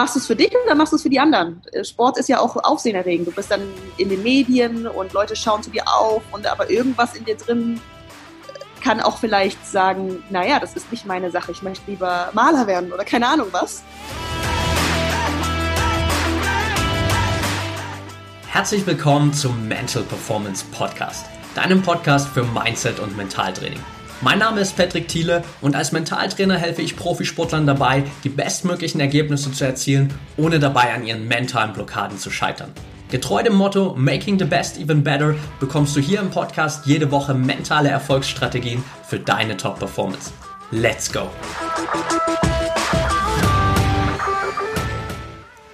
machst du es für dich oder machst du es für die anderen? Äh, Sport ist ja auch aufsehenerregend. Du bist dann in den Medien und Leute schauen zu dir auf und aber irgendwas in dir drin kann auch vielleicht sagen, naja, das ist nicht meine Sache, ich möchte lieber Maler werden oder keine Ahnung was. Herzlich willkommen zum Mental Performance Podcast, deinem Podcast für Mindset und Mentaltraining. Mein Name ist Patrick Thiele und als Mentaltrainer helfe ich Profisportlern dabei, die bestmöglichen Ergebnisse zu erzielen, ohne dabei an ihren mentalen Blockaden zu scheitern. Getreu dem Motto Making the Best Even Better bekommst du hier im Podcast jede Woche mentale Erfolgsstrategien für deine Top-Performance. Let's go!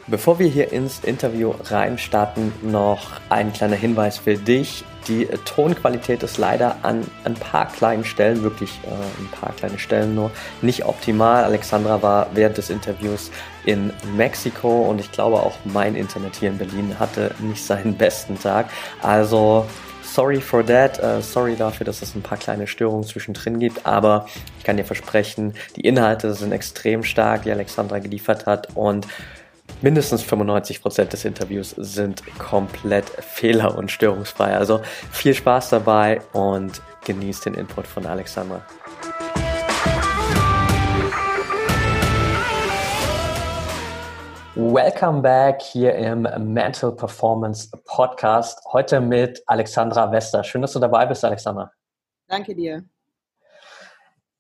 Bevor wir hier ins Interview reinstarten, noch ein kleiner Hinweis für dich. Die Tonqualität ist leider an ein paar kleinen Stellen, wirklich äh, ein paar kleine Stellen nur, nicht optimal. Alexandra war während des Interviews in Mexiko und ich glaube auch mein Internet hier in Berlin hatte nicht seinen besten Tag. Also sorry for that, uh, sorry dafür, dass es ein paar kleine Störungen zwischendrin gibt, aber ich kann dir versprechen, die Inhalte sind extrem stark, die Alexandra geliefert hat und mindestens 95% des Interviews sind komplett fehler- und störungsfrei. Also viel Spaß dabei und genießt den Input von Alexandra. Welcome back hier im Mental Performance Podcast. Heute mit Alexandra Wester. Schön, dass du dabei bist, Alexandra. Danke dir.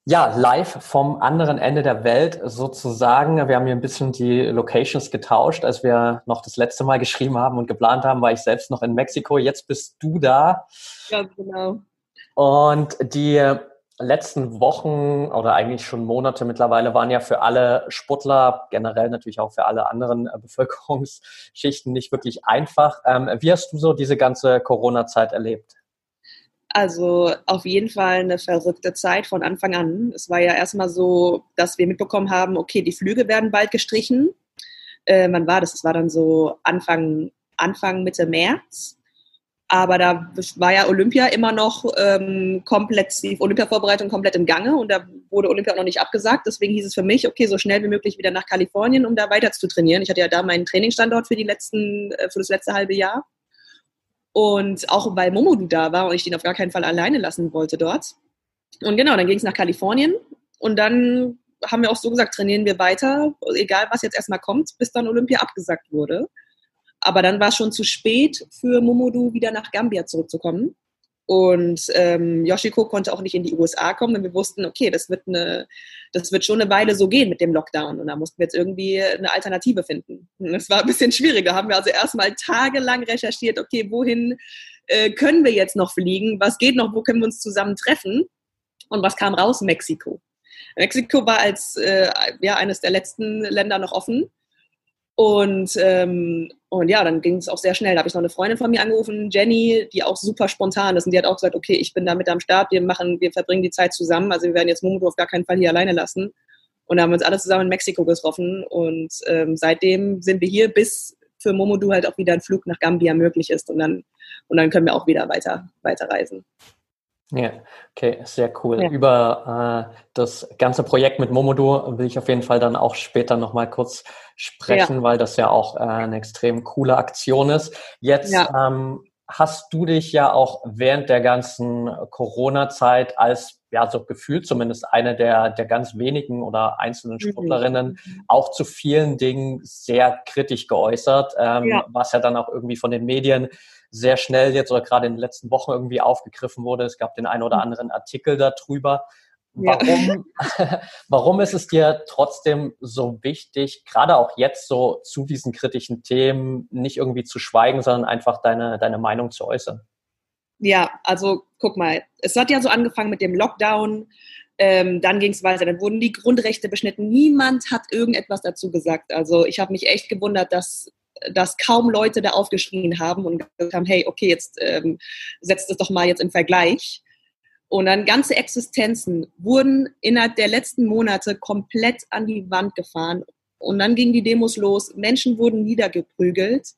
Ja, live vom anderen Ende der Welt sozusagen. Wir haben hier ein bisschen die Locations getauscht. Als wir noch das letzte Mal geschrieben haben und geplant haben, war ich selbst noch in Mexiko. Jetzt bist du da. Ja, genau. Und die letzten Wochen oder eigentlich schon Monate mittlerweile waren ja für alle Sportler, generell natürlich auch für alle anderen äh, Bevölkerungsschichten nicht wirklich einfach. Ähm, wie hast du so diese ganze Corona-Zeit erlebt? Also auf jeden Fall eine verrückte Zeit von Anfang an. Es war ja erstmal so, dass wir mitbekommen haben, okay, die Flüge werden bald gestrichen. Äh, wann war das? Es war dann so Anfang, Anfang, Mitte März. Aber da war ja Olympia immer noch ähm, komplett, die Olympia-Vorbereitung komplett im Gange und da wurde Olympia auch noch nicht abgesagt. Deswegen hieß es für mich, okay, so schnell wie möglich wieder nach Kalifornien, um da weiter zu trainieren. Ich hatte ja da meinen Trainingsstandort für die letzten, äh, für das letzte halbe Jahr. Und auch weil Momodu da war und ich den auf gar keinen Fall alleine lassen wollte dort. Und genau, dann ging es nach Kalifornien und dann haben wir auch so gesagt, trainieren wir weiter, egal was jetzt erstmal kommt, bis dann Olympia abgesagt wurde. Aber dann war es schon zu spät für Momodu wieder nach Gambia zurückzukommen. Und ähm, Yoshiko konnte auch nicht in die USA kommen, denn wir wussten, okay, das wird, eine, das wird schon eine Weile so gehen mit dem Lockdown. Und da mussten wir jetzt irgendwie eine Alternative finden. Und das war ein bisschen schwieriger. Haben wir also erstmal tagelang recherchiert, okay, wohin äh, können wir jetzt noch fliegen? Was geht noch? Wo können wir uns zusammen treffen? Und was kam raus? Mexiko. Mexiko war als äh, ja, eines der letzten Länder noch offen. Und, ähm, und ja, dann ging es auch sehr schnell. Da habe ich noch eine Freundin von mir angerufen, Jenny, die auch super spontan ist. Und die hat auch gesagt, okay, ich bin da mit am Start, wir machen, wir verbringen die Zeit zusammen. Also wir werden jetzt Momodo auf gar keinen Fall hier alleine lassen. Und da haben wir uns alle zusammen in Mexiko getroffen. Und ähm, seitdem sind wir hier, bis für Momodu halt auch wieder ein Flug nach Gambia möglich ist. Und dann, und dann können wir auch wieder weiter, weiter reisen. Ja, okay, sehr cool. Ja. Über äh, das ganze Projekt mit Momodo will ich auf jeden Fall dann auch später nochmal kurz sprechen, ja. weil das ja auch äh, eine extrem coole Aktion ist. Jetzt ja. ähm, hast du dich ja auch während der ganzen Corona-Zeit als, ja, so gefühlt zumindest eine der, der ganz wenigen oder einzelnen mhm. Sportlerinnen mhm. auch zu vielen Dingen sehr kritisch geäußert, ähm, was ja dann auch irgendwie von den Medien sehr schnell jetzt oder gerade in den letzten Wochen irgendwie aufgegriffen wurde. Es gab den einen oder mhm. anderen Artikel darüber. Warum, ja. warum ist es dir trotzdem so wichtig, gerade auch jetzt so zu diesen kritischen Themen nicht irgendwie zu schweigen, sondern einfach deine, deine Meinung zu äußern? Ja, also guck mal, es hat ja so angefangen mit dem Lockdown, ähm, dann ging es weiter, dann wurden die Grundrechte beschnitten. Niemand hat irgendetwas dazu gesagt. Also ich habe mich echt gewundert, dass dass kaum Leute da aufgeschrien haben und gesagt haben, hey, okay, jetzt ähm, setzt es doch mal jetzt im Vergleich. Und dann ganze Existenzen wurden innerhalb der letzten Monate komplett an die Wand gefahren. Und dann gingen die Demos los, Menschen wurden niedergeprügelt.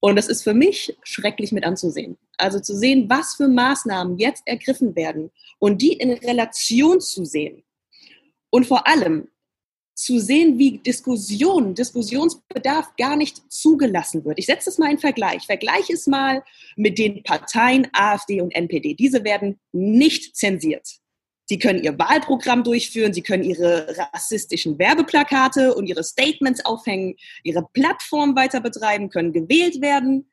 Und das ist für mich schrecklich mit anzusehen. Also zu sehen, was für Maßnahmen jetzt ergriffen werden und die in Relation zu sehen. Und vor allem, zu sehen, wie Diskussion, Diskussionsbedarf gar nicht zugelassen wird. Ich setze es mal in Vergleich. Vergleich es mal mit den Parteien AfD und NPD. Diese werden nicht zensiert. Sie können ihr Wahlprogramm durchführen, sie können ihre rassistischen Werbeplakate und ihre Statements aufhängen, ihre Plattform weiter betreiben, können gewählt werden.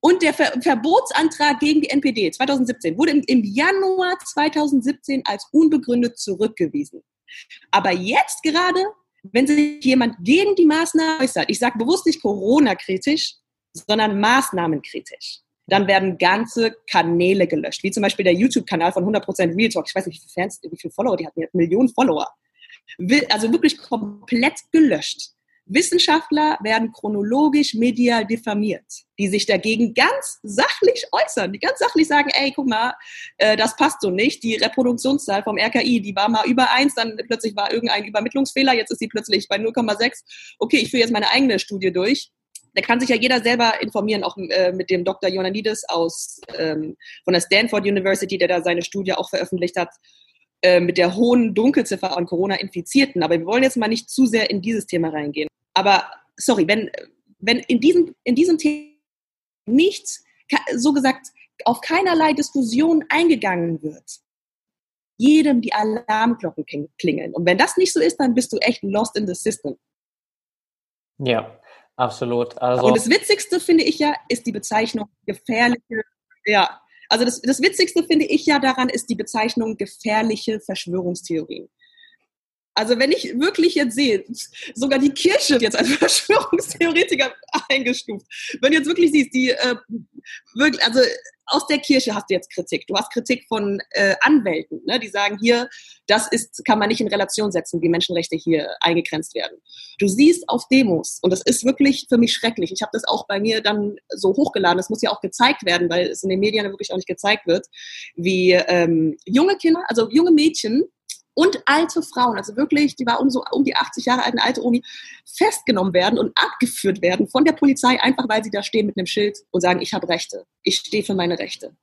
Und der Ver Verbotsantrag gegen die NPD 2017 wurde im, im Januar 2017 als unbegründet zurückgewiesen. Aber jetzt gerade, wenn sich jemand gegen die Maßnahmen äußert, ich sage bewusst nicht Corona-kritisch, sondern maßnahmenkritisch, dann werden ganze Kanäle gelöscht, wie zum Beispiel der YouTube-Kanal von 100% Real Talk. Ich weiß nicht, wie viele Fans, wie viele Follower die hatten, die hatten Millionen Follower. Also wirklich komplett gelöscht. Wissenschaftler werden chronologisch medial diffamiert, die sich dagegen ganz sachlich äußern, die ganz sachlich sagen, ey, guck mal, äh, das passt so nicht. Die Reproduktionszahl vom RKI, die war mal über eins, dann plötzlich war irgendein Übermittlungsfehler, jetzt ist sie plötzlich bei 0,6. Okay, ich führe jetzt meine eigene Studie durch. Da kann sich ja jeder selber informieren, auch äh, mit dem Dr. Ionanidis aus ähm, von der Stanford University, der da seine Studie auch veröffentlicht hat äh, mit der hohen Dunkelziffer an Corona-Infizierten. Aber wir wollen jetzt mal nicht zu sehr in dieses Thema reingehen. Aber sorry, wenn, wenn in diesem, in diesem Thema nichts, so gesagt, auf keinerlei Diskussion eingegangen wird, jedem die Alarmglocken klingeln. Und wenn das nicht so ist, dann bist du echt lost in the system. Ja, absolut. Also Und das Witzigste finde ich ja, ist die Bezeichnung gefährliche, ja, also das, das Witzigste finde ich ja daran ist die Bezeichnung gefährliche Verschwörungstheorien. Also wenn ich wirklich jetzt sehe, sogar die Kirche jetzt als Verschwörungstheoretiker eingestuft. Wenn du jetzt wirklich siehst, die äh, wirklich, also aus der Kirche hast du jetzt Kritik. Du hast Kritik von äh, Anwälten, ne, die sagen hier, das ist, kann man nicht in Relation setzen, wie Menschenrechte hier eingegrenzt werden. Du siehst auf Demos, und das ist wirklich für mich schrecklich. Ich habe das auch bei mir dann so hochgeladen. Das muss ja auch gezeigt werden, weil es in den Medien wirklich auch nicht gezeigt wird, wie ähm, junge Kinder, also junge Mädchen und alte Frauen, also wirklich, die war um so um die 80 Jahre alt, eine alte Omi, festgenommen werden und abgeführt werden von der Polizei, einfach weil sie da stehen mit einem Schild und sagen, ich habe Rechte, ich stehe für meine Rechte.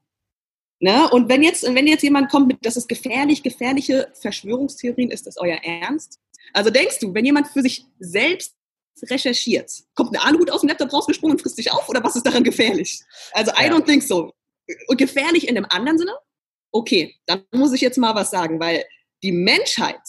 Ne? Und wenn jetzt, wenn jetzt jemand kommt mit, das ist gefährlich, gefährliche Verschwörungstheorien, ist das euer Ernst? Also denkst du, wenn jemand für sich selbst recherchiert, kommt ein Aluhut aus dem Laptop rausgesprungen und frisst sich auf oder was ist daran gefährlich? Also I don't think so. Und gefährlich in einem anderen Sinne? Okay, dann muss ich jetzt mal was sagen, weil die Menschheit,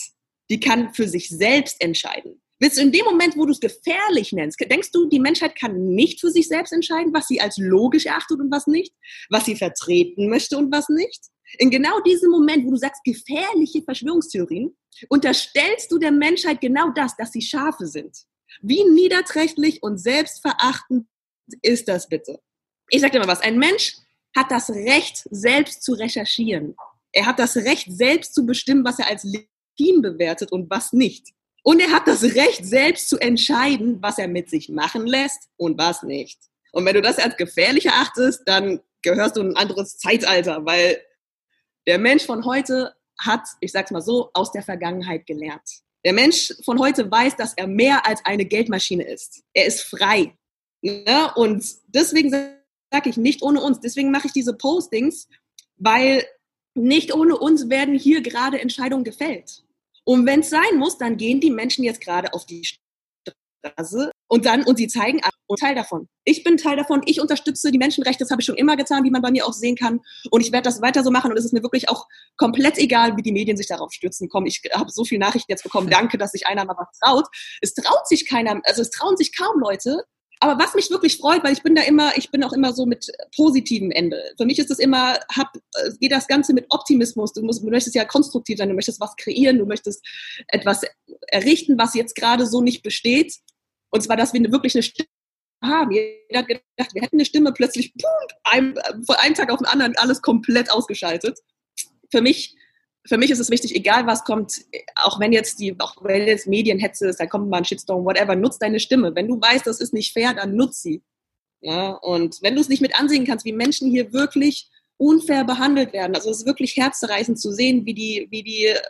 die kann für sich selbst entscheiden. Willst du in dem Moment, wo du es gefährlich nennst, denkst du, die Menschheit kann nicht für sich selbst entscheiden, was sie als logisch erachtet und was nicht, was sie vertreten möchte und was nicht? In genau diesem Moment, wo du sagst gefährliche Verschwörungstheorien, unterstellst du der Menschheit genau das, dass sie Schafe sind. Wie niederträchtig und selbstverachtend ist das bitte? Ich sag dir mal was, ein Mensch hat das Recht, selbst zu recherchieren. Er hat das Recht, selbst zu bestimmen, was er als legitim bewertet und was nicht. Und er hat das Recht, selbst zu entscheiden, was er mit sich machen lässt und was nicht. Und wenn du das als gefährlich erachtest, dann gehörst du in ein anderes Zeitalter, weil der Mensch von heute hat, ich sag's mal so, aus der Vergangenheit gelernt. Der Mensch von heute weiß, dass er mehr als eine Geldmaschine ist. Er ist frei. Ne? Und deswegen sage ich nicht ohne uns. Deswegen mache ich diese Postings, weil nicht ohne uns werden hier gerade Entscheidungen gefällt. Und wenn es sein muss, dann gehen die Menschen jetzt gerade auf die Straße und dann und sie zeigen und Teil davon. Ich bin Teil davon. Ich unterstütze die Menschenrechte. Das habe ich schon immer getan, wie man bei mir auch sehen kann. Und ich werde das weiter so machen. Und es ist mir wirklich auch komplett egal, wie die Medien sich darauf stürzen. Komm, ich habe so viele Nachrichten jetzt bekommen. Danke, dass sich einer mal was traut. Es traut sich keiner, also es trauen sich kaum Leute, aber was mich wirklich freut, weil ich bin da immer, ich bin auch immer so mit positivem Ende. Für mich ist es immer, hab, äh, geht das Ganze mit Optimismus. Du, musst, du möchtest ja konstruktiv sein, du möchtest was kreieren, du möchtest etwas errichten, was jetzt gerade so nicht besteht. Und zwar, dass wir wirklich eine Stimme haben. Jeder hat gedacht, wir hätten eine Stimme, plötzlich pum, ein, von einem Tag auf den anderen alles komplett ausgeschaltet. Für mich für mich ist es wichtig, egal was kommt, auch wenn jetzt die, auch wenn jetzt Medienhetze ist, da kommt mal ein Shitstorm, whatever, nutz deine Stimme. Wenn du weißt, das ist nicht fair, dann nutz sie. Ja, und wenn du es nicht mit ansehen kannst, wie Menschen hier wirklich unfair behandelt werden, also es ist wirklich herzzerreißend zu sehen, wie die, wie die äh,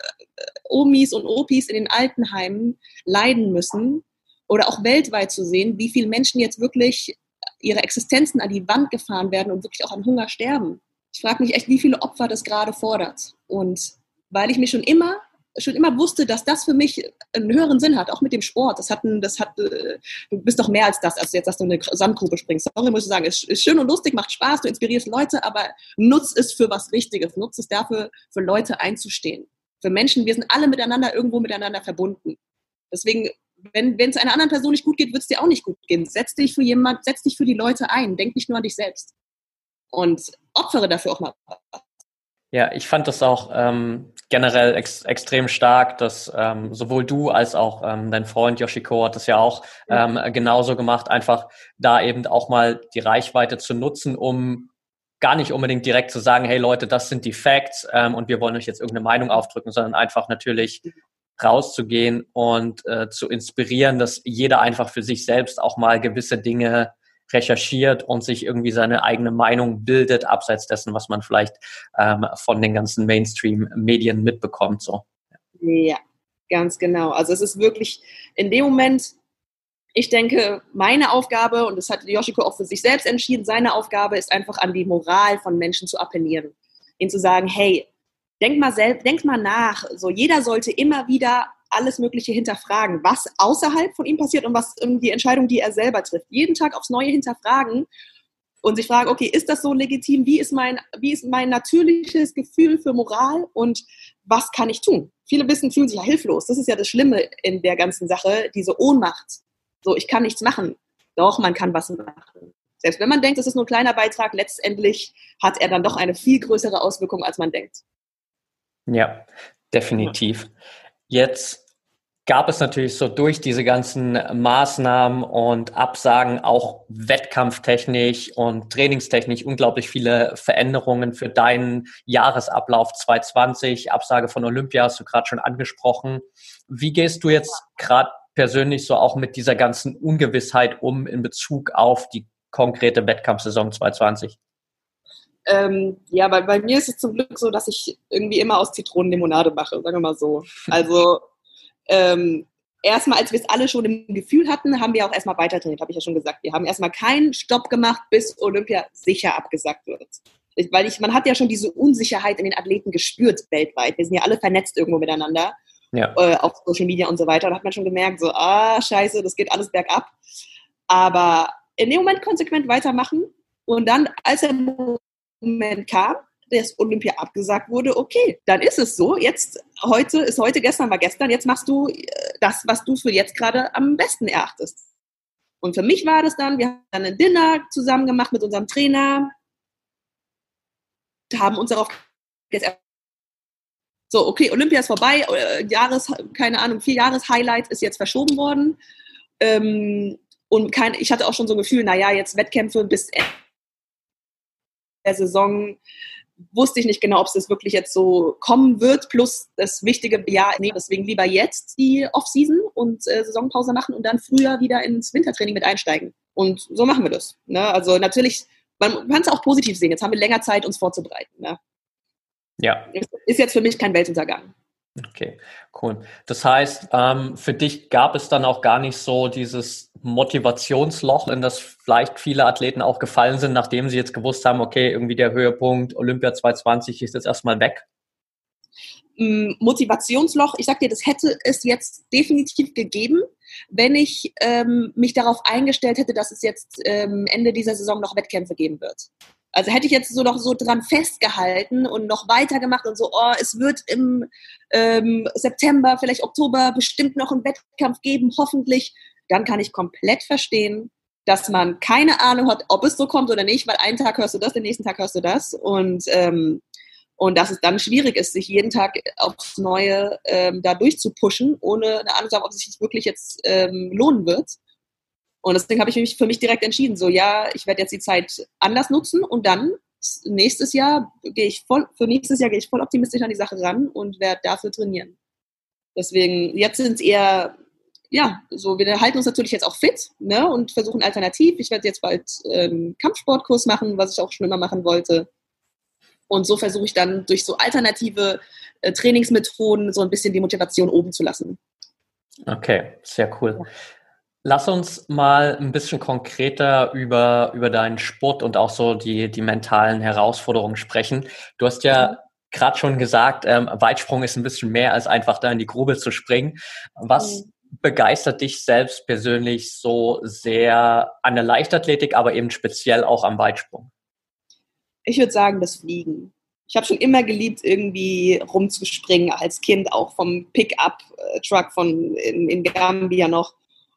Omis und Opis in den Altenheimen leiden müssen oder auch weltweit zu sehen, wie viele Menschen jetzt wirklich ihre Existenzen an die Wand gefahren werden und wirklich auch an Hunger sterben. Ich frage mich echt, wie viele Opfer das gerade fordert. Und weil ich mich schon immer schon immer wusste, dass das für mich einen höheren Sinn hat, auch mit dem Sport. Das hat, das hat, äh, du bist doch mehr als das, als jetzt, dass du eine Sandgrube springst. Sorry, muss ich sagen, es ist schön und lustig, macht Spaß, du inspirierst Leute, aber nutz es für was Richtiges, nutz es dafür, für Leute einzustehen. Für Menschen, wir sind alle miteinander irgendwo miteinander verbunden. Deswegen, wenn es einer anderen Person nicht gut geht, wird es dir auch nicht gut gehen. Setz dich für jemand, setz dich für die Leute ein, denk nicht nur an dich selbst. Und opfere dafür auch mal. Ja, ich fand das auch ähm, generell ex extrem stark, dass ähm, sowohl du als auch ähm, dein Freund Yoshiko hat das ja auch ähm, genauso gemacht, einfach da eben auch mal die Reichweite zu nutzen, um gar nicht unbedingt direkt zu sagen, hey Leute, das sind die Facts ähm, und wir wollen euch jetzt irgendeine Meinung aufdrücken, sondern einfach natürlich rauszugehen und äh, zu inspirieren, dass jeder einfach für sich selbst auch mal gewisse Dinge recherchiert und sich irgendwie seine eigene Meinung bildet, abseits dessen, was man vielleicht ähm, von den ganzen Mainstream-Medien mitbekommt. So. Ja, ganz genau. Also es ist wirklich in dem Moment, ich denke, meine Aufgabe, und das hat Yoshiko auch für sich selbst entschieden, seine Aufgabe ist einfach an die Moral von Menschen zu appellieren. Ihnen zu sagen, hey, denk mal selbst, denk mal nach. So, jeder sollte immer wieder alles Mögliche hinterfragen, was außerhalb von ihm passiert und was die Entscheidung, die er selber trifft. Jeden Tag aufs Neue hinterfragen und sich fragen, okay, ist das so legitim? Wie ist mein, wie ist mein natürliches Gefühl für Moral und was kann ich tun? Viele wissen, fühlen sich ja hilflos. Das ist ja das Schlimme in der ganzen Sache, diese Ohnmacht. So, ich kann nichts machen. Doch, man kann was machen. Selbst wenn man denkt, es ist nur ein kleiner Beitrag, letztendlich hat er dann doch eine viel größere Auswirkung, als man denkt. Ja, definitiv. Jetzt gab es natürlich so durch diese ganzen Maßnahmen und Absagen auch wettkampftechnisch und trainingstechnisch unglaublich viele Veränderungen für deinen Jahresablauf 2020. Absage von Olympia hast du gerade schon angesprochen. Wie gehst du jetzt gerade persönlich so auch mit dieser ganzen Ungewissheit um in Bezug auf die konkrete Wettkampfsaison 2020? Ähm, ja, bei, bei mir ist es zum Glück so, dass ich irgendwie immer aus Zitronenlimonade mache, sagen wir mal so. Also ähm, erstmal, als wir es alle schon im Gefühl hatten, haben wir auch erstmal weiter trainiert, habe ich ja schon gesagt. Wir haben erstmal keinen Stopp gemacht, bis Olympia sicher abgesagt wird. Weil ich, man hat ja schon diese Unsicherheit in den Athleten gespürt weltweit. Wir sind ja alle vernetzt irgendwo miteinander. Ja. Äh, auf Social Media und so weiter. Da hat man schon gemerkt, so, ah, scheiße, das geht alles bergab. Aber in dem Moment konsequent weitermachen. Und dann, als der Moment kam, das Olympia abgesagt wurde, okay, dann ist es so. Jetzt, heute ist heute, gestern war gestern, jetzt machst du äh, das, was du für jetzt gerade am besten erachtest. Und für mich war das dann, wir haben dann ein Dinner zusammen gemacht mit unserem Trainer, haben uns darauf so, okay, Olympia ist vorbei, äh, Jahres, keine Ahnung, vier Jahres-Highlight ist jetzt verschoben worden. Ähm, und kein, ich hatte auch schon so ein Gefühl, naja, jetzt Wettkämpfe bis Ende der Saison wusste ich nicht genau, ob es das wirklich jetzt so kommen wird, plus das wichtige Jahr, nee, deswegen lieber jetzt die Offseason und äh, Saisonpause machen und dann früher wieder ins Wintertraining mit einsteigen. Und so machen wir das. Ne? Also natürlich, man kann es auch positiv sehen. Jetzt haben wir länger Zeit, uns vorzubereiten. Ne? Ja. Ist jetzt für mich kein Weltuntergang. Okay, cool. Das heißt, ähm, für dich gab es dann auch gar nicht so dieses Motivationsloch, in das vielleicht viele Athleten auch gefallen sind, nachdem sie jetzt gewusst haben, okay, irgendwie der Höhepunkt Olympia 2020 ist jetzt erstmal weg? Mm, Motivationsloch, ich sag dir, das hätte es jetzt definitiv gegeben, wenn ich ähm, mich darauf eingestellt hätte, dass es jetzt ähm, Ende dieser Saison noch Wettkämpfe geben wird. Also hätte ich jetzt so noch so dran festgehalten und noch weitergemacht und so, oh, es wird im ähm, September, vielleicht Oktober bestimmt noch einen Wettkampf geben, hoffentlich, dann kann ich komplett verstehen, dass man keine Ahnung hat, ob es so kommt oder nicht, weil einen Tag hörst du das, den nächsten Tag hörst du das und ähm, und dass es dann schwierig ist, sich jeden Tag aufs Neue ähm, da durchzupushen, ohne eine Ahnung zu haben, ob es sich wirklich jetzt ähm, lohnen wird. Und deswegen habe ich mich für mich direkt entschieden, so ja, ich werde jetzt die Zeit anders nutzen und dann nächstes Jahr gehe ich voll, für nächstes Jahr gehe ich voll optimistisch an die Sache ran und werde dafür trainieren. Deswegen, jetzt sind es eher, ja, so, wir halten uns natürlich jetzt auch fit ne, und versuchen alternativ. Ich werde jetzt bald ähm, Kampfsportkurs machen, was ich auch schon immer machen wollte. Und so versuche ich dann durch so alternative äh, Trainingsmethoden so ein bisschen die Motivation oben zu lassen. Okay, sehr cool. Lass uns mal ein bisschen konkreter über, über deinen Sport und auch so die, die mentalen Herausforderungen sprechen. Du hast ja gerade schon gesagt, ähm, Weitsprung ist ein bisschen mehr als einfach da in die Grube zu springen. Was mhm. begeistert dich selbst persönlich so sehr an der Leichtathletik, aber eben speziell auch am Weitsprung? Ich würde sagen, das Fliegen. Ich habe schon immer geliebt, irgendwie rumzuspringen, als Kind auch vom Pickup-Truck von in, in Gambia noch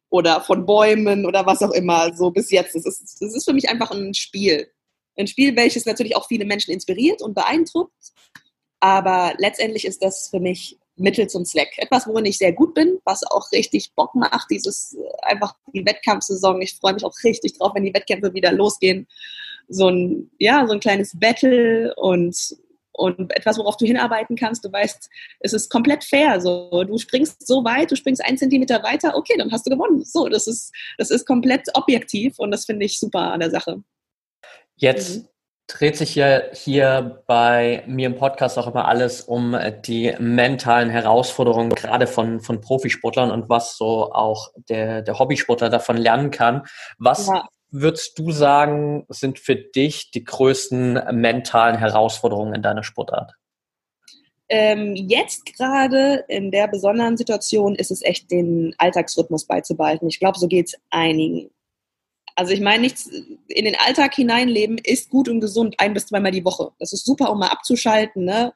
oder von Bäumen oder was auch immer, so bis jetzt. Das ist, das ist für mich einfach ein Spiel. Ein Spiel, welches natürlich auch viele Menschen inspiriert und beeindruckt. Aber letztendlich ist das für mich Mittel zum Zweck. Etwas, worin ich sehr gut bin, was auch richtig Bock macht, dieses äh, einfach die Wettkampfsaison. Ich freue mich auch richtig drauf, wenn die Wettkämpfe wieder losgehen. So ein, ja, so ein kleines Battle und und etwas, worauf du hinarbeiten kannst. Du weißt, es ist komplett fair. So, du springst so weit, du springst einen Zentimeter weiter, okay, dann hast du gewonnen. So, das ist, das ist komplett objektiv und das finde ich super an der Sache. Jetzt mhm. dreht sich ja hier bei mir im Podcast auch immer alles um die mentalen Herausforderungen, gerade von, von Profisportlern und was so auch der, der Hobbysportler davon lernen kann. Was ja würdest du sagen, sind für dich die größten mentalen Herausforderungen in deiner Sportart? Ähm, jetzt gerade in der besonderen Situation ist es echt, den Alltagsrhythmus beizubehalten. Ich glaube, so geht es einigen. Also ich meine, nichts in den Alltag hineinleben ist gut und gesund ein bis zweimal die Woche. Das ist super, um mal abzuschalten, ne?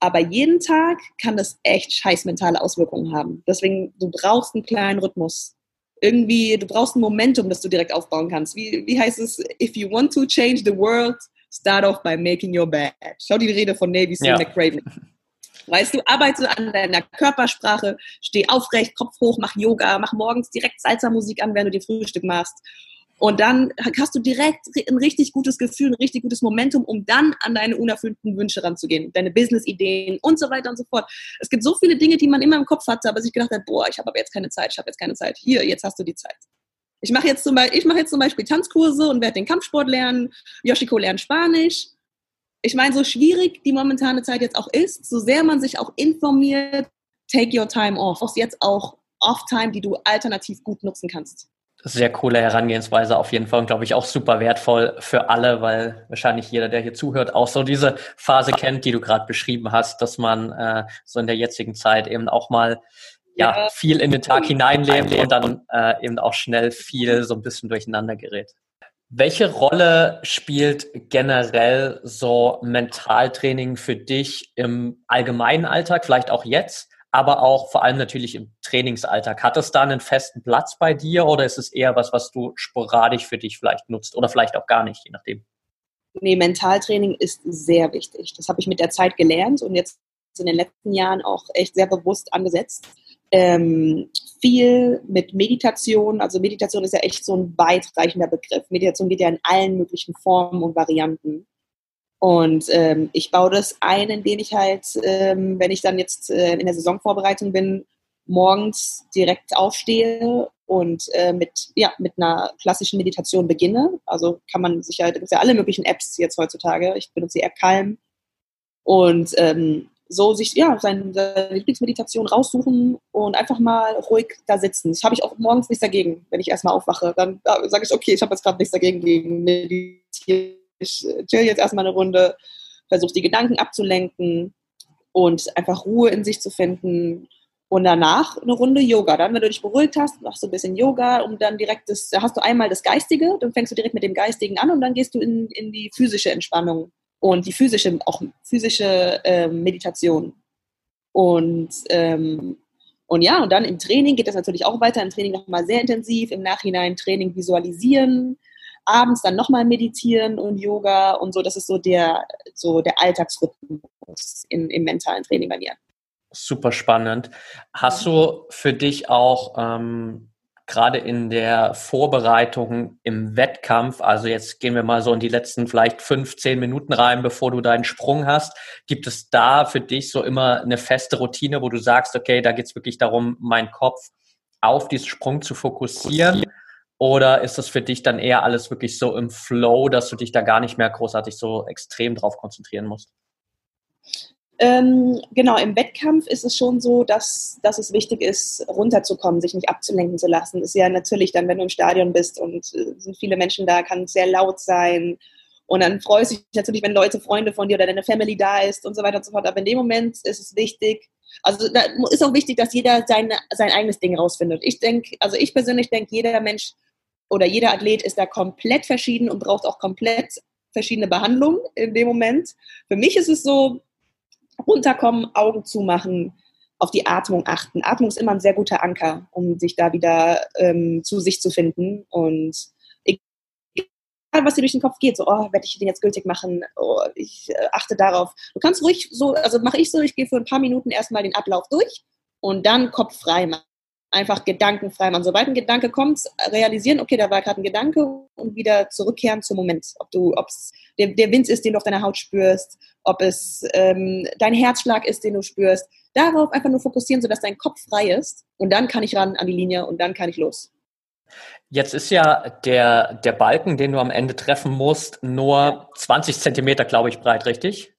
Aber jeden Tag kann das echt scheiß mentale Auswirkungen haben. Deswegen, du brauchst einen kleinen Rhythmus irgendwie, du brauchst ein Momentum, das du direkt aufbauen kannst. Wie, wie heißt es? If you want to change the world, start off by making your bed. Schau die Rede von Navy Seal ja. McCraven. Weißt du, arbeite an deiner Körpersprache, steh aufrecht, Kopf hoch, mach Yoga, mach morgens direkt Salsa-Musik an, wenn du dir Frühstück machst. Und dann hast du direkt ein richtig gutes Gefühl, ein richtig gutes Momentum, um dann an deine unerfüllten Wünsche ranzugehen, deine Business-Ideen und so weiter und so fort. Es gibt so viele Dinge, die man immer im Kopf hatte, aber sich gedacht hat, boah, ich habe aber jetzt keine Zeit, ich habe jetzt keine Zeit. Hier, jetzt hast du die Zeit. Ich mache jetzt, zum Beispiel, mach jetzt zum Beispiel Tanzkurse und werde den Kampfsport lernen. Yoshiko lernt Spanisch. Ich meine, so schwierig die momentane Zeit jetzt auch ist, so sehr man sich auch informiert, take your time off. Auch jetzt auch Off-Time, die du alternativ gut nutzen kannst sehr coole Herangehensweise auf jeden Fall und glaube ich auch super wertvoll für alle, weil wahrscheinlich jeder, der hier zuhört, auch so diese Phase kennt, die du gerade beschrieben hast, dass man äh, so in der jetzigen Zeit eben auch mal ja, viel in den Tag hineinlebt und dann äh, eben auch schnell viel so ein bisschen durcheinander gerät. Welche Rolle spielt generell so Mentaltraining für dich im allgemeinen Alltag, vielleicht auch jetzt? Aber auch vor allem natürlich im Trainingsalltag. Hat es da einen festen Platz bei dir oder ist es eher was, was du sporadisch für dich vielleicht nutzt oder vielleicht auch gar nicht, je nachdem? Nee, Mentaltraining ist sehr wichtig. Das habe ich mit der Zeit gelernt und jetzt in den letzten Jahren auch echt sehr bewusst angesetzt. Ähm, viel mit Meditation, also Meditation ist ja echt so ein weitreichender Begriff. Meditation geht ja in allen möglichen Formen und Varianten. Und ähm, ich baue das ein, indem ich halt, ähm, wenn ich dann jetzt äh, in der Saisonvorbereitung bin, morgens direkt aufstehe und äh, mit, ja, mit einer klassischen Meditation beginne. Also kann man sich ja, da gibt ja alle möglichen Apps jetzt heutzutage. Ich benutze eher Calm. Und ähm, so sich ja seine, seine Lieblingsmeditation raussuchen und einfach mal ruhig da sitzen. Das habe ich auch morgens nichts dagegen, wenn ich erstmal aufwache. Dann sage ich, okay, ich habe jetzt gerade nichts dagegen gegen meditieren ich äh, chill jetzt erstmal eine Runde, versuche die Gedanken abzulenken und einfach Ruhe in sich zu finden. Und danach eine Runde Yoga. Dann, wenn du dich beruhigt hast, machst du ein bisschen Yoga, um dann direkt das, da hast du einmal das Geistige, dann fängst du direkt mit dem Geistigen an und dann gehst du in, in die physische Entspannung und die physische, auch physische äh, Meditation. Und, ähm, und ja, und dann im Training geht das natürlich auch weiter. Im Training nochmal sehr intensiv, im Nachhinein Training visualisieren, abends dann nochmal meditieren und Yoga und so. Das ist so der, so der Alltagsrhythmus in, im mentalen Training bei mir. Super spannend. Hast du für dich auch ähm, gerade in der Vorbereitung im Wettkampf, also jetzt gehen wir mal so in die letzten vielleicht fünf, zehn Minuten rein, bevor du deinen Sprung hast, gibt es da für dich so immer eine feste Routine, wo du sagst, okay, da geht es wirklich darum, meinen Kopf auf diesen Sprung zu fokussieren? Oder ist das für dich dann eher alles wirklich so im Flow, dass du dich da gar nicht mehr großartig so extrem drauf konzentrieren musst? Ähm, genau, im Wettkampf ist es schon so, dass, dass es wichtig ist, runterzukommen, sich nicht abzulenken zu lassen. Ist ja natürlich dann, wenn du im Stadion bist und äh, sind viele Menschen da, kann es sehr laut sein Und dann freust du dich natürlich, wenn Leute, Freunde von dir oder deine Family da ist und so weiter und so fort. Aber in dem Moment ist es wichtig, also da ist auch wichtig, dass jeder seine, sein eigenes Ding rausfindet. Ich denke, also ich persönlich denke, jeder Mensch oder jeder Athlet ist da komplett verschieden und braucht auch komplett verschiedene Behandlungen in dem Moment. Für mich ist es so, runterkommen, Augen zumachen, auf die Atmung achten. Atmung ist immer ein sehr guter Anker, um sich da wieder ähm, zu sich zu finden. Und egal, was dir durch den Kopf geht, so, oh, werde ich den jetzt gültig machen? Oh, ich äh, achte darauf. Du kannst ruhig so, also mache ich so, ich gehe für ein paar Minuten erstmal den Ablauf durch und dann Kopf frei machen einfach gedankenfrei machen. Sobald ein Gedanke kommt, realisieren, okay, da war gerade ein Gedanke und wieder zurückkehren zum Moment. Ob du, ob es der, der Wind ist, den du auf deiner Haut spürst, ob es ähm, dein Herzschlag ist, den du spürst. Darauf einfach nur fokussieren, sodass dein Kopf frei ist. Und dann kann ich ran an die Linie und dann kann ich los. Jetzt ist ja der, der Balken, den du am Ende treffen musst, nur 20 Zentimeter, glaube ich, breit, richtig?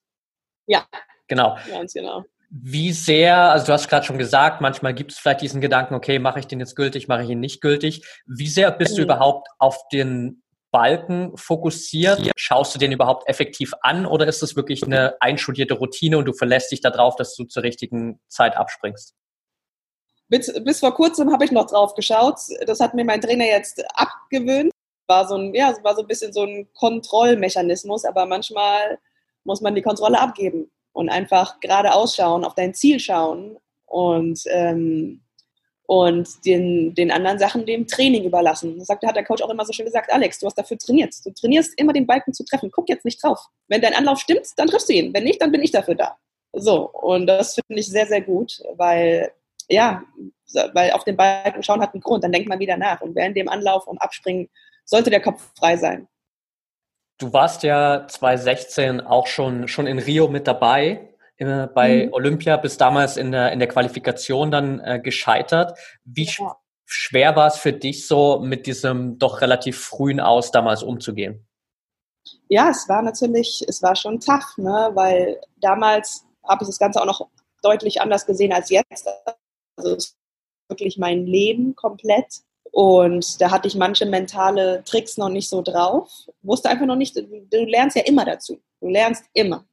Ja. Genau. Ganz genau. Wie sehr, also du hast gerade schon gesagt, manchmal gibt es vielleicht diesen Gedanken, okay, mache ich den jetzt gültig, mache ich ihn nicht gültig. Wie sehr bist mhm. du überhaupt auf den Balken fokussiert? Schaust du den überhaupt effektiv an oder ist das wirklich eine einstudierte Routine und du verlässt dich darauf, dass du zur richtigen Zeit abspringst? Bis, bis vor kurzem habe ich noch drauf geschaut. Das hat mir mein Trainer jetzt abgewöhnt. War so ein, ja, war so ein bisschen so ein Kontrollmechanismus, aber manchmal muss man die Kontrolle abgeben und einfach geradeaus schauen, auf dein Ziel schauen und, ähm, und den, den anderen Sachen dem Training überlassen. Das sagt, hat der Coach auch immer so schön gesagt, Alex, du hast dafür trainiert. Du trainierst immer den Balken zu treffen. Guck jetzt nicht drauf. Wenn dein Anlauf stimmt, dann triffst du ihn. Wenn nicht, dann bin ich dafür da. So, und das finde ich sehr, sehr gut, weil, ja, weil auf den Balken schauen hat einen Grund, dann denkt man wieder nach. Und während dem Anlauf und Abspringen sollte der Kopf frei sein. Du warst ja 2016 auch schon, schon in Rio mit dabei äh, bei mhm. Olympia, bis damals in der, in der Qualifikation dann äh, gescheitert. Wie ja. schwer war es für dich so, mit diesem doch relativ frühen Aus damals umzugehen? Ja, es war natürlich, es war schon tough, ne? weil damals habe ich das Ganze auch noch deutlich anders gesehen als jetzt. Also es ist wirklich mein Leben komplett. Und da hatte ich manche mentale Tricks noch nicht so drauf. Wusste einfach noch nicht, du lernst ja immer dazu. Du lernst immer.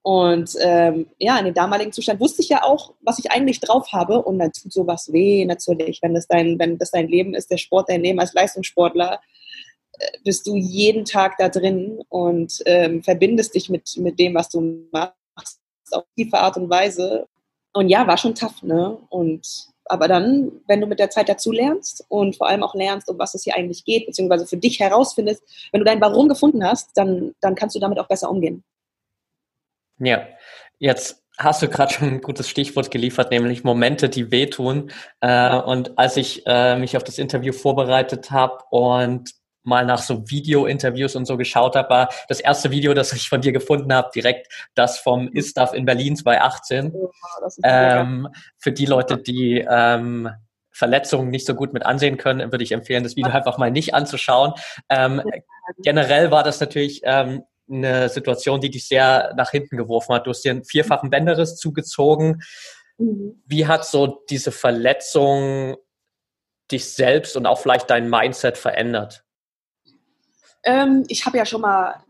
Und ähm, ja, in dem damaligen Zustand wusste ich ja auch, was ich eigentlich drauf habe. Und dann tut sowas weh, natürlich, wenn das dein, wenn das dein Leben ist, der Sport dein Leben als Leistungssportler, äh, bist du jeden Tag da drin und ähm, verbindest dich mit, mit dem, was du machst, auf tiefe Art und Weise. Und ja, war schon tough, ne? Und aber dann, wenn du mit der Zeit dazu lernst und vor allem auch lernst, um was es hier eigentlich geht, beziehungsweise für dich herausfindest, wenn du dein Warum gefunden hast, dann, dann kannst du damit auch besser umgehen. Ja, jetzt hast du gerade schon ein gutes Stichwort geliefert, nämlich Momente, die wehtun. Äh, und als ich äh, mich auf das Interview vorbereitet habe und mal nach so Video-Interviews und so geschaut habe, war das erste Video, das ich von dir gefunden habe, direkt das vom ISTAF in Berlin 2018. Ja, ähm, für die Leute, die ähm, Verletzungen nicht so gut mit ansehen können, würde ich empfehlen, das Video einfach mal nicht anzuschauen. Ähm, generell war das natürlich ähm, eine Situation, die dich sehr nach hinten geworfen hat. Du hast dir einen vierfachen Bänderriss zugezogen. Mhm. Wie hat so diese Verletzung dich selbst und auch vielleicht dein Mindset verändert? Ähm, ich habe ja schon mal,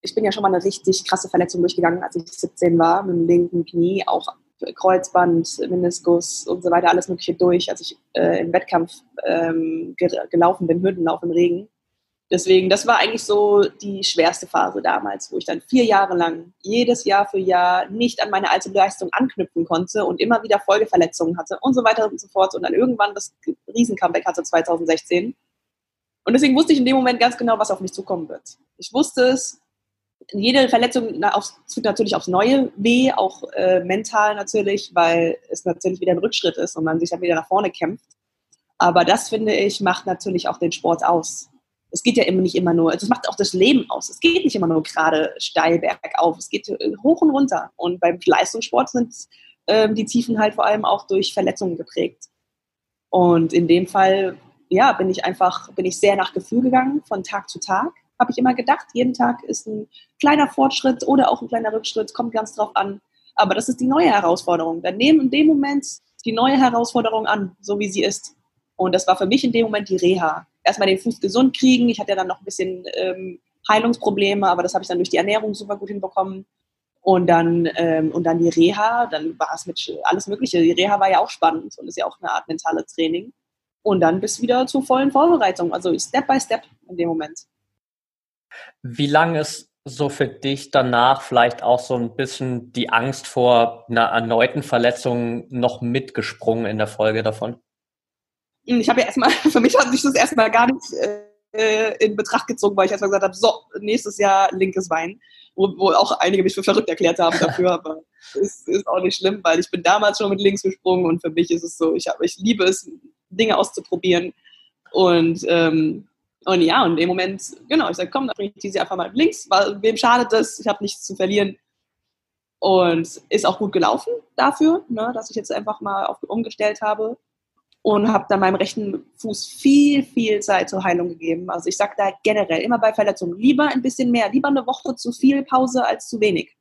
ich bin ja schon mal eine richtig krasse Verletzung durchgegangen, als ich 17 war, mit dem linken Knie, auch Kreuzband, Meniskus und so weiter, alles Mögliche durch, als ich äh, im Wettkampf ähm, gelaufen bin, Hürdenlauf im Regen. Deswegen, das war eigentlich so die schwerste Phase damals, wo ich dann vier Jahre lang jedes Jahr für Jahr nicht an meine alte Leistung anknüpfen konnte und immer wieder Folgeverletzungen hatte und so weiter und so fort und dann irgendwann das Riesen-Comeback hatte 2016 und deswegen wusste ich in dem Moment ganz genau, was auf mich zukommen wird. Ich wusste es, jede Verletzung tut natürlich aufs Neue weh, auch äh, mental natürlich, weil es natürlich wieder ein Rückschritt ist und man sich dann wieder nach vorne kämpft. Aber das, finde ich, macht natürlich auch den Sport aus. Es geht ja immer nicht immer nur, also es macht auch das Leben aus. Es geht nicht immer nur gerade steil bergauf, es geht äh, hoch und runter. Und beim Leistungssport sind ähm, die Tiefen halt vor allem auch durch Verletzungen geprägt. Und in dem Fall ja, bin ich einfach, bin ich sehr nach Gefühl gegangen von Tag zu Tag. Habe ich immer gedacht, jeden Tag ist ein kleiner Fortschritt oder auch ein kleiner Rückschritt, kommt ganz drauf an. Aber das ist die neue Herausforderung. Dann nehmen in dem Moment die neue Herausforderung an, so wie sie ist. Und das war für mich in dem Moment die Reha. Erstmal den Fuß gesund kriegen. Ich hatte ja dann noch ein bisschen ähm, Heilungsprobleme, aber das habe ich dann durch die Ernährung super gut hinbekommen. Und dann, ähm, und dann die Reha, dann war es mit alles Mögliche. Die Reha war ja auch spannend und ist ja auch eine Art mentale Training. Und dann bis wieder zur vollen Vorbereitung. Also Step by Step in dem Moment. Wie lange ist so für dich danach vielleicht auch so ein bisschen die Angst vor einer erneuten Verletzung noch mitgesprungen in der Folge davon? Ich habe ja erstmal, für mich hat sich das erstmal gar nicht äh, in Betracht gezogen, weil ich erstmal gesagt habe, so, nächstes Jahr linkes Bein. Wo, wo auch einige mich für verrückt erklärt haben dafür, aber es ist auch nicht schlimm, weil ich bin damals schon mit links gesprungen und für mich ist es so, ich, hab, ich liebe es, Dinge auszuprobieren. Und ähm, und ja, und im Moment, genau, ich sage, komm, dann bringe ich diese einfach mal links. Weil, wem schadet das? Ich habe nichts zu verlieren. Und ist auch gut gelaufen dafür, ne, dass ich jetzt einfach mal auf, umgestellt habe. Und habe dann meinem rechten Fuß viel, viel Zeit zur Heilung gegeben. Also ich sage da generell immer bei Verletzungen lieber ein bisschen mehr, lieber eine Woche zu viel Pause als zu wenig.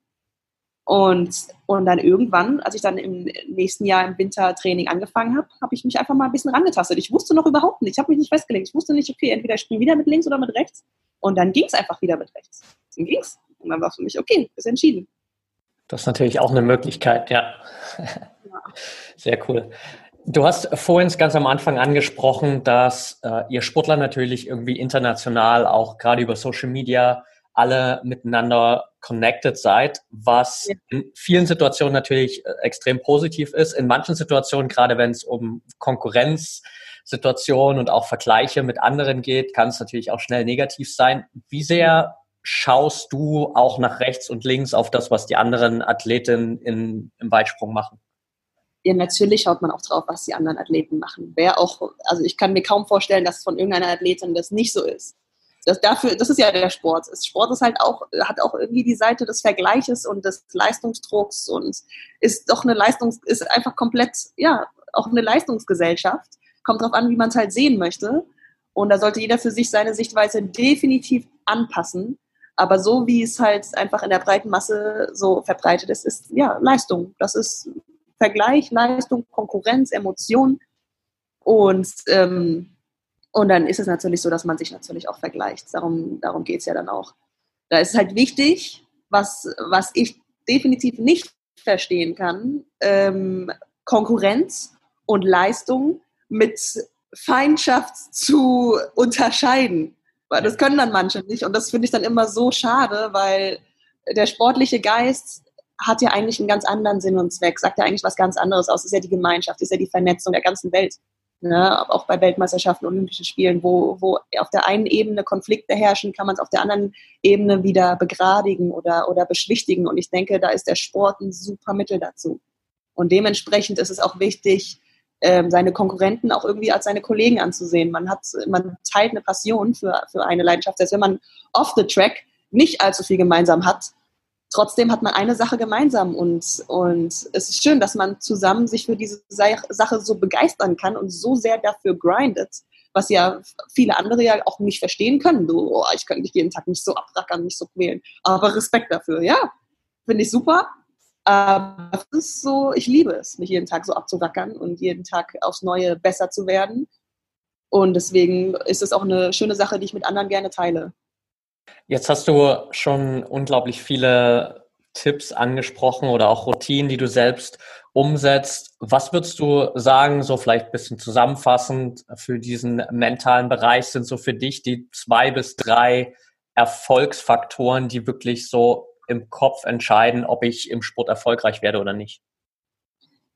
Und, und dann irgendwann, als ich dann im nächsten Jahr im Wintertraining angefangen habe, habe ich mich einfach mal ein bisschen rangetastet. Ich wusste noch überhaupt nicht, ich habe mich nicht festgelegt. Ich wusste nicht, okay, entweder ich springe wieder mit links oder mit rechts. Und dann ging es einfach wieder mit rechts. Dann ging es. Und dann war für mich, okay, ist entschieden. Das ist natürlich auch eine Möglichkeit, ja. ja. Sehr cool. Du hast vorhin ganz am Anfang angesprochen, dass äh, ihr Sportler natürlich irgendwie international auch gerade über Social Media alle miteinander connected seid, was ja. in vielen Situationen natürlich äh, extrem positiv ist. In manchen Situationen, gerade wenn es um Konkurrenzsituationen und auch Vergleiche mit anderen geht, kann es natürlich auch schnell negativ sein. Wie sehr schaust du auch nach rechts und links auf das, was die anderen Athletinnen in, im Weitsprung machen? Ja, natürlich schaut man auch drauf, was die anderen Athleten machen. Wer auch, also ich kann mir kaum vorstellen, dass von irgendeiner Athletin das nicht so ist das, dafür, das ist ja der Sport. Sport ist halt auch, hat auch irgendwie die Seite des Vergleiches und des Leistungsdrucks und ist doch eine Leistungs, ist einfach komplett, ja, auch eine Leistungsgesellschaft. Kommt drauf an, wie man es halt sehen möchte. Und da sollte jeder für sich seine Sichtweise definitiv anpassen. Aber so wie es halt einfach in der breiten Masse so verbreitet ist, ist ja Leistung. Das ist Vergleich, Leistung, Konkurrenz, Emotion. Und ähm, und dann ist es natürlich so, dass man sich natürlich auch vergleicht. Darum, darum geht es ja dann auch. Da ist es halt wichtig, was, was ich definitiv nicht verstehen kann, ähm, Konkurrenz und Leistung mit Feindschaft zu unterscheiden. Weil das können dann manche nicht. Und das finde ich dann immer so schade, weil der sportliche Geist hat ja eigentlich einen ganz anderen Sinn und Zweck, sagt ja eigentlich was ganz anderes aus. ist ja die Gemeinschaft, ist ja die Vernetzung der ganzen Welt ne, auch bei Weltmeisterschaften, Olympischen Spielen, wo, wo auf der einen Ebene Konflikte herrschen, kann man es auf der anderen Ebene wieder begradigen oder, oder beschwichtigen. Und ich denke, da ist der Sport ein super Mittel dazu. Und dementsprechend ist es auch wichtig, ähm, seine Konkurrenten auch irgendwie als seine Kollegen anzusehen. Man hat, man teilt eine Passion für, für eine Leidenschaft, selbst wenn man off the track nicht allzu viel gemeinsam hat, trotzdem hat man eine Sache gemeinsam und, und es ist schön, dass man zusammen sich für diese Sache so begeistern kann und so sehr dafür grindet, was ja viele andere ja auch nicht verstehen können. Du, oh, ich könnte mich jeden Tag nicht so abrackern, nicht so quälen. Aber Respekt dafür, ja. Finde ich super. Aber es ist so, ich liebe es, mich jeden Tag so abzurackern und jeden Tag aufs Neue besser zu werden. Und deswegen ist es auch eine schöne Sache, die ich mit anderen gerne teile. Jetzt hast du schon unglaublich viele Tipps angesprochen oder auch Routinen, die du selbst umsetzt. Was würdest du sagen, so vielleicht ein bisschen zusammenfassend für diesen mentalen Bereich sind so für dich die zwei bis drei Erfolgsfaktoren, die wirklich so im Kopf entscheiden, ob ich im Sport erfolgreich werde oder nicht?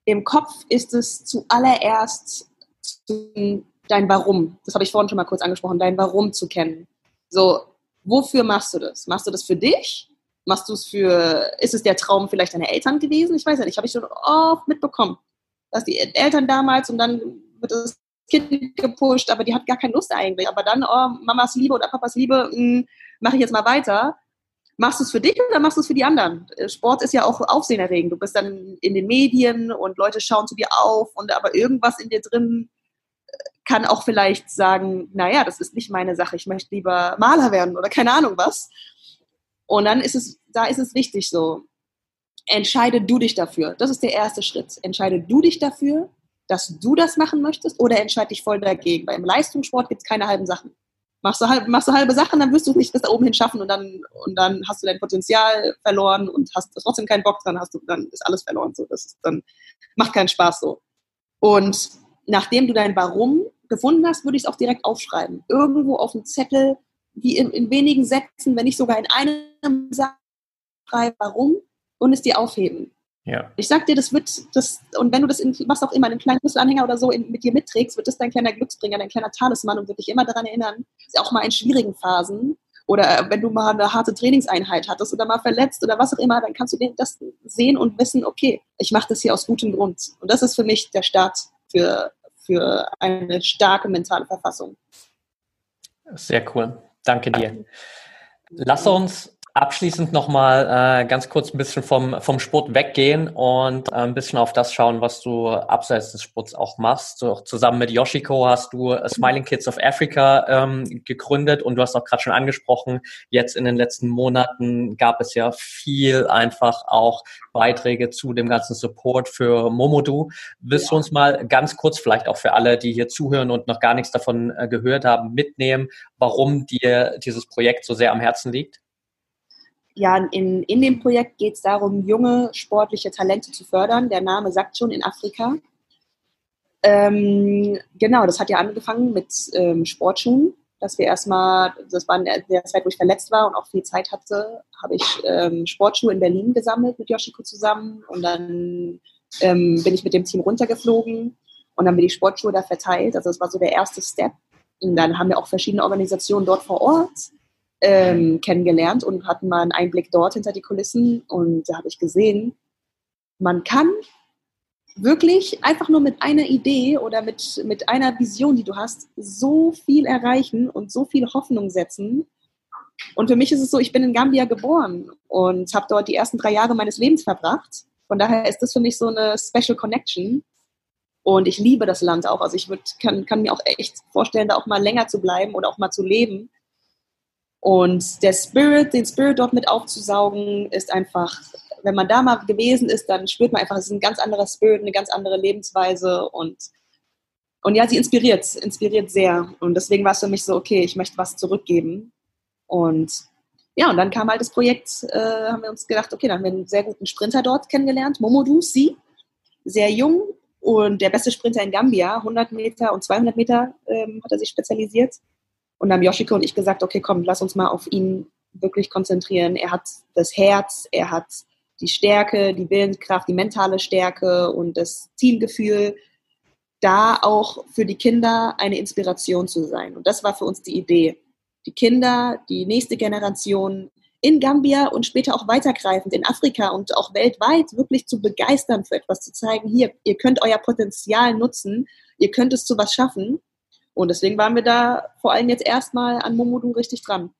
Im Kopf ist es zuallererst dein Warum. Das habe ich vorhin schon mal kurz angesprochen, dein Warum zu kennen. So, wofür machst du das? Machst du das für dich? Machst du es für, ist es der Traum vielleicht deiner Eltern gewesen? Ich weiß ja nicht, habe ich schon oft mitbekommen, dass die Eltern damals und dann wird das Kind gepusht, aber die hat gar keine Lust eigentlich. Aber dann, oh, Mamas Liebe oder Papas Liebe, hm, mache ich jetzt mal weiter. Machst du es für dich oder machst du es für die anderen? Sport ist ja auch aufsehenerregend. Du bist dann in den Medien und Leute schauen zu dir auf und aber irgendwas in dir drin kann auch vielleicht sagen, naja, das ist nicht meine Sache, ich möchte lieber Maler werden oder keine Ahnung was. Und dann ist es, da ist es wichtig so, entscheide du dich dafür. Das ist der erste Schritt. Entscheide du dich dafür, dass du das machen möchtest oder entscheide dich voll dagegen. Weil im Leistungssport gibt es keine halben Sachen. Machst du, halb, machst du halbe Sachen, dann wirst du nicht bis da oben hin schaffen und dann, und dann hast du dein Potenzial verloren und hast trotzdem keinen Bock dran, hast du, dann ist alles verloren. So. Das ist, dann macht keinen Spaß so. Und nachdem du dein Warum gefunden hast, würde ich es auch direkt aufschreiben. Irgendwo auf dem Zettel, wie in, in wenigen Sätzen, wenn nicht sogar in einem Satz schreiben, warum und es dir aufheben. Ja. Ich sag dir, das wird, das, und wenn du das in was auch immer, einen kleinen Schlüsselanhänger oder so in, mit dir mitträgst, wird das dein kleiner Glücksbringer, dein kleiner Talisman und wird dich immer daran erinnern, auch mal in schwierigen Phasen oder wenn du mal eine harte Trainingseinheit hattest oder mal verletzt oder was auch immer, dann kannst du das sehen und wissen, okay, ich mache das hier aus gutem Grund. Und das ist für mich der Start für, für eine starke mentale Verfassung. Sehr cool. Danke dir. Lass uns Abschließend nochmal äh, ganz kurz ein bisschen vom, vom Sport weggehen und äh, ein bisschen auf das schauen, was du abseits des Sports auch machst. So, zusammen mit Yoshiko hast du äh, Smiling Kids of Africa ähm, gegründet und du hast auch gerade schon angesprochen, jetzt in den letzten Monaten gab es ja viel einfach auch Beiträge zu dem ganzen Support für Momodu. Willst ja. du uns mal ganz kurz, vielleicht auch für alle, die hier zuhören und noch gar nichts davon äh, gehört haben, mitnehmen, warum dir dieses Projekt so sehr am Herzen liegt? Ja, in, in dem Projekt geht es darum, junge sportliche Talente zu fördern. Der Name sagt schon in Afrika. Ähm, genau, das hat ja angefangen mit ähm, Sportschuhen, dass wir erstmal, das war in der Zeit, wo ich verletzt war und auch viel Zeit hatte, habe ich ähm, Sportschuhe in Berlin gesammelt mit Yoshiko zusammen und dann ähm, bin ich mit dem Team runtergeflogen und dann wir die Sportschuhe da verteilt. Also das war so der erste Step. Und dann haben wir auch verschiedene Organisationen dort vor Ort ähm, kennengelernt und hatten mal einen Einblick dort hinter die Kulissen. Und da habe ich gesehen, man kann wirklich einfach nur mit einer Idee oder mit, mit einer Vision, die du hast, so viel erreichen und so viel Hoffnung setzen. Und für mich ist es so, ich bin in Gambia geboren und habe dort die ersten drei Jahre meines Lebens verbracht. Von daher ist das für mich so eine Special Connection. Und ich liebe das Land auch. Also ich würd, kann, kann mir auch echt vorstellen, da auch mal länger zu bleiben oder auch mal zu leben. Und der Spirit, den Spirit dort mit aufzusaugen, ist einfach, wenn man da mal gewesen ist, dann spürt man einfach, es ist ein ganz anderer Spirit, eine ganz andere Lebensweise und, und ja, sie inspiriert, inspiriert sehr. Und deswegen war es für mich so, okay, ich möchte was zurückgeben. Und ja, und dann kam halt das Projekt, äh, haben wir uns gedacht, okay, dann haben wir einen sehr guten Sprinter dort kennengelernt, Momodu Si, sehr jung und der beste Sprinter in Gambia, 100 Meter und 200 Meter ähm, hat er sich spezialisiert. Und dann haben Yoshiko und ich gesagt, okay, komm, lass uns mal auf ihn wirklich konzentrieren. Er hat das Herz, er hat die Stärke, die Willenskraft, die mentale Stärke und das Teamgefühl, da auch für die Kinder eine Inspiration zu sein. Und das war für uns die Idee. Die Kinder, die nächste Generation in Gambia und später auch weitergreifend in Afrika und auch weltweit wirklich zu begeistern für etwas, zu zeigen, hier, ihr könnt euer Potenzial nutzen, ihr könnt es zu was schaffen. Und deswegen waren wir da vor allem jetzt erstmal an Momodu richtig dran.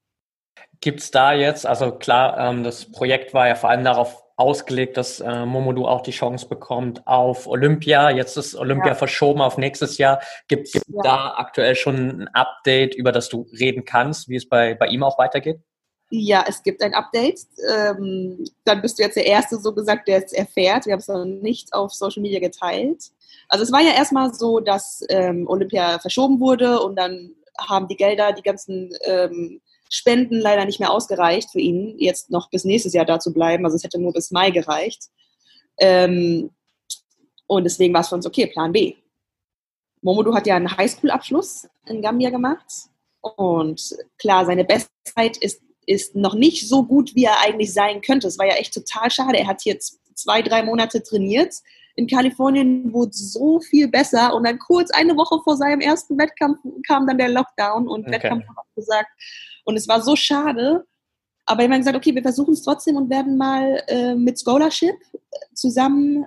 Gibt es da jetzt, also klar, ähm, das Projekt war ja vor allem darauf ausgelegt, dass äh, Momodu auch die Chance bekommt auf Olympia. Jetzt ist Olympia ja. verschoben auf nächstes Jahr. Gibt es ja. da aktuell schon ein Update, über das du reden kannst, wie es bei, bei ihm auch weitergeht? Ja, es gibt ein Update. Ähm, dann bist du jetzt der Erste, so gesagt, der es erfährt. Wir haben es noch nicht auf Social Media geteilt. Also es war ja erstmal so, dass ähm, Olympia verschoben wurde und dann haben die Gelder, die ganzen ähm, Spenden leider nicht mehr ausgereicht für ihn, jetzt noch bis nächstes Jahr da zu bleiben. Also es hätte nur bis Mai gereicht. Ähm, und deswegen war es für uns okay, Plan B. Momodu hat ja einen Highschool-Abschluss in Gambia gemacht. Und klar, seine Bestzeit ist, ist noch nicht so gut, wie er eigentlich sein könnte. Es war ja echt total schade. Er hat jetzt zwei, drei Monate trainiert in Kalifornien wurde so viel besser und dann kurz eine Woche vor seinem ersten Wettkampf kam dann der Lockdown und okay. Wettkampf abgesagt. Und es war so schade. Aber wir haben gesagt, okay, wir versuchen es trotzdem und werden mal äh, mit Scholarship zusammen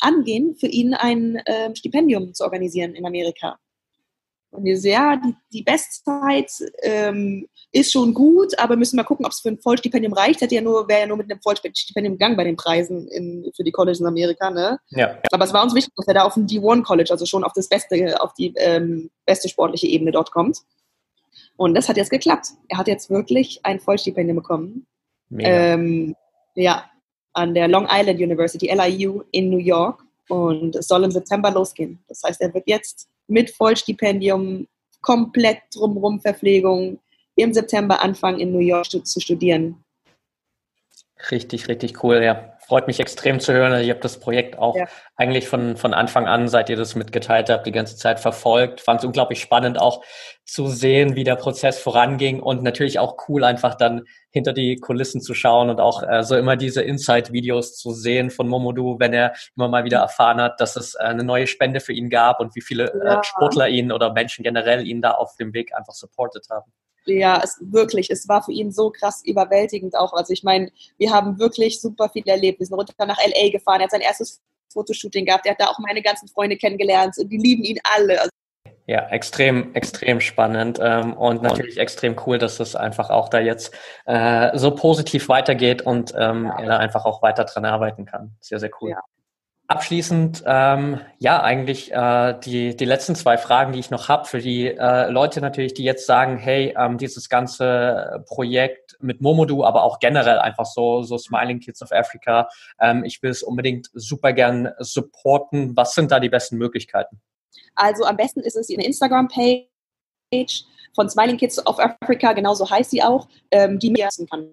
angehen, für ihn ein äh, Stipendium zu organisieren in Amerika. Und wir so, ja, die, die Bestzeit ähm, ist schon gut, aber müssen mal gucken, ob es für ein Vollstipendium reicht. Hätte ja nur, wäre ja nur mit einem Vollstipendium gegangen bei den Preisen in, für die Colleges in Amerika, ne? Ja. Aber es war uns wichtig, dass er da auf ein D1 College, also schon auf das beste, auf die ähm, beste sportliche Ebene dort kommt. Und das hat jetzt geklappt. Er hat jetzt wirklich ein Vollstipendium bekommen. Ähm, ja, an der Long Island University, LIU in New York. Und es soll im September losgehen. Das heißt, er wird jetzt mit Vollstipendium komplett drumherum Verpflegung im September anfangen, in New York zu studieren. Richtig, richtig cool, ja. Freut mich extrem zu hören. Also ich habe das Projekt auch ja. eigentlich von, von Anfang an, seit ihr das mitgeteilt habt, die ganze Zeit verfolgt. Fand es unglaublich spannend auch zu sehen, wie der Prozess voranging und natürlich auch cool, einfach dann hinter die Kulissen zu schauen und auch äh, so immer diese Insight-Videos zu sehen von Momodu, wenn er immer mal wieder erfahren hat, dass es äh, eine neue Spende für ihn gab und wie viele äh, ja. äh, Sportler ihn oder Menschen generell ihn da auf dem Weg einfach supportet haben ja, es wirklich, es war für ihn so krass überwältigend auch. Also ich meine, wir haben wirklich super viel erlebt. Wir sind runter nach LA gefahren, er hat sein erstes Fotoshooting gehabt, er hat da auch meine ganzen Freunde kennengelernt und die lieben ihn alle. Also ja, extrem, extrem spannend ähm, und natürlich extrem cool, dass es einfach auch da jetzt äh, so positiv weitergeht und ähm, ja. er da einfach auch weiter dran arbeiten kann. Sehr, sehr cool. Ja. Abschließend, ähm, ja, eigentlich äh, die, die letzten zwei Fragen, die ich noch habe, für die äh, Leute natürlich, die jetzt sagen, hey, ähm, dieses ganze Projekt mit Momodu, aber auch generell einfach so, so Smiling Kids of Africa, ähm, ich will es unbedingt super gern supporten. Was sind da die besten Möglichkeiten? Also am besten ist es eine Instagram-Page von Smiling Kids of Africa, genauso heißt sie auch, ähm, die mir kann.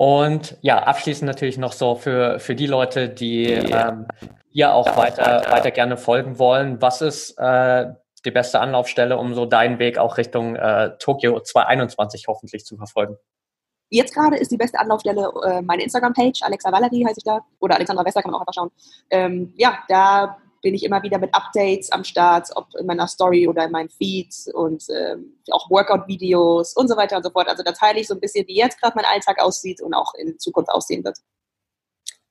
Und ja, abschließend natürlich noch so für, für die Leute, die ähm, hier auch weiter, weiter gerne folgen wollen. Was ist äh, die beste Anlaufstelle, um so deinen Weg auch Richtung äh, Tokio 2021 hoffentlich zu verfolgen? Jetzt gerade ist die beste Anlaufstelle äh, meine Instagram-Page, Alexa Valerie heiße ich da, oder Alexandra Wester kann man auch einfach schauen. Ähm, ja, da bin ich immer wieder mit Updates am Start, ob in meiner Story oder in meinen Feeds und ähm, auch Workout-Videos und so weiter und so fort. Also da teile ich so ein bisschen, wie jetzt gerade mein Alltag aussieht und auch in Zukunft aussehen wird.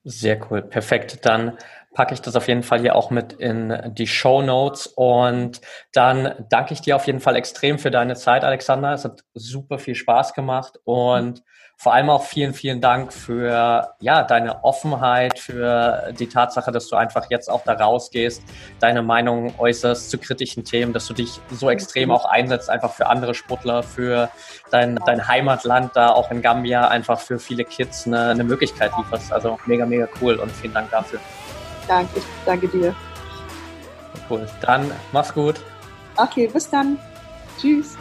Sehr cool, perfekt. Dann packe ich das auf jeden Fall hier auch mit in die Show Notes und dann danke ich dir auf jeden Fall extrem für deine Zeit, Alexander. Es hat super viel Spaß gemacht und vor allem auch vielen, vielen Dank für ja, deine Offenheit, für die Tatsache, dass du einfach jetzt auch da rausgehst, deine Meinung äußerst zu kritischen Themen, dass du dich so extrem auch einsetzt, einfach für andere Sportler, für dein, dein Heimatland da auch in Gambia, einfach für viele Kids eine, eine Möglichkeit lieferst. Also mega, mega cool und vielen Dank dafür. Danke, danke dir. Cool. Dann mach's gut. Okay, bis dann. Tschüss.